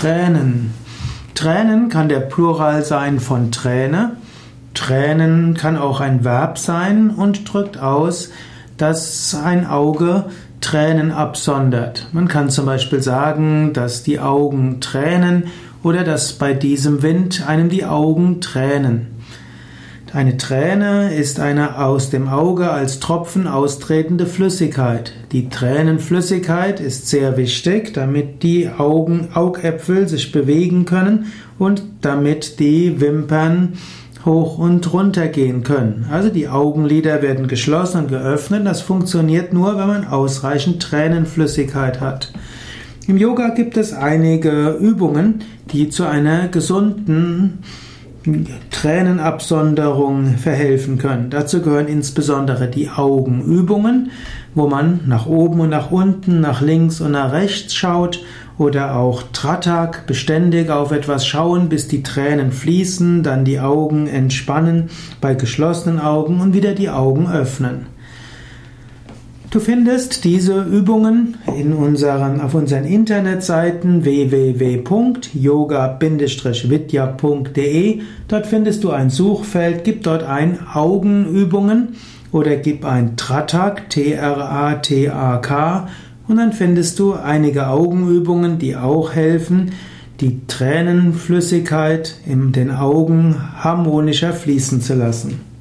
Tränen. Tränen kann der Plural sein von Träne. Tränen kann auch ein Verb sein und drückt aus, dass ein Auge Tränen absondert. Man kann zum Beispiel sagen, dass die Augen tränen oder dass bei diesem Wind einem die Augen tränen. Eine Träne ist eine aus dem Auge als Tropfen austretende Flüssigkeit. Die Tränenflüssigkeit ist sehr wichtig, damit die Augen, Augäpfel sich bewegen können und damit die Wimpern hoch und runter gehen können. Also die Augenlider werden geschlossen und geöffnet. Das funktioniert nur, wenn man ausreichend Tränenflüssigkeit hat. Im Yoga gibt es einige Übungen, die zu einer gesunden Tränenabsonderung verhelfen können. Dazu gehören insbesondere die Augenübungen, wo man nach oben und nach unten, nach links und nach rechts schaut oder auch Tratak, beständig auf etwas schauen, bis die Tränen fließen, dann die Augen entspannen bei geschlossenen Augen und wieder die Augen öffnen. Du findest diese Übungen in unseren, auf unseren Internetseiten www.yoga-vidya.de. Dort findest du ein Suchfeld, gib dort ein Augenübungen oder gib ein Tratak, T-R-A-T-A-K und dann findest du einige Augenübungen, die auch helfen, die Tränenflüssigkeit in den Augen harmonischer fließen zu lassen.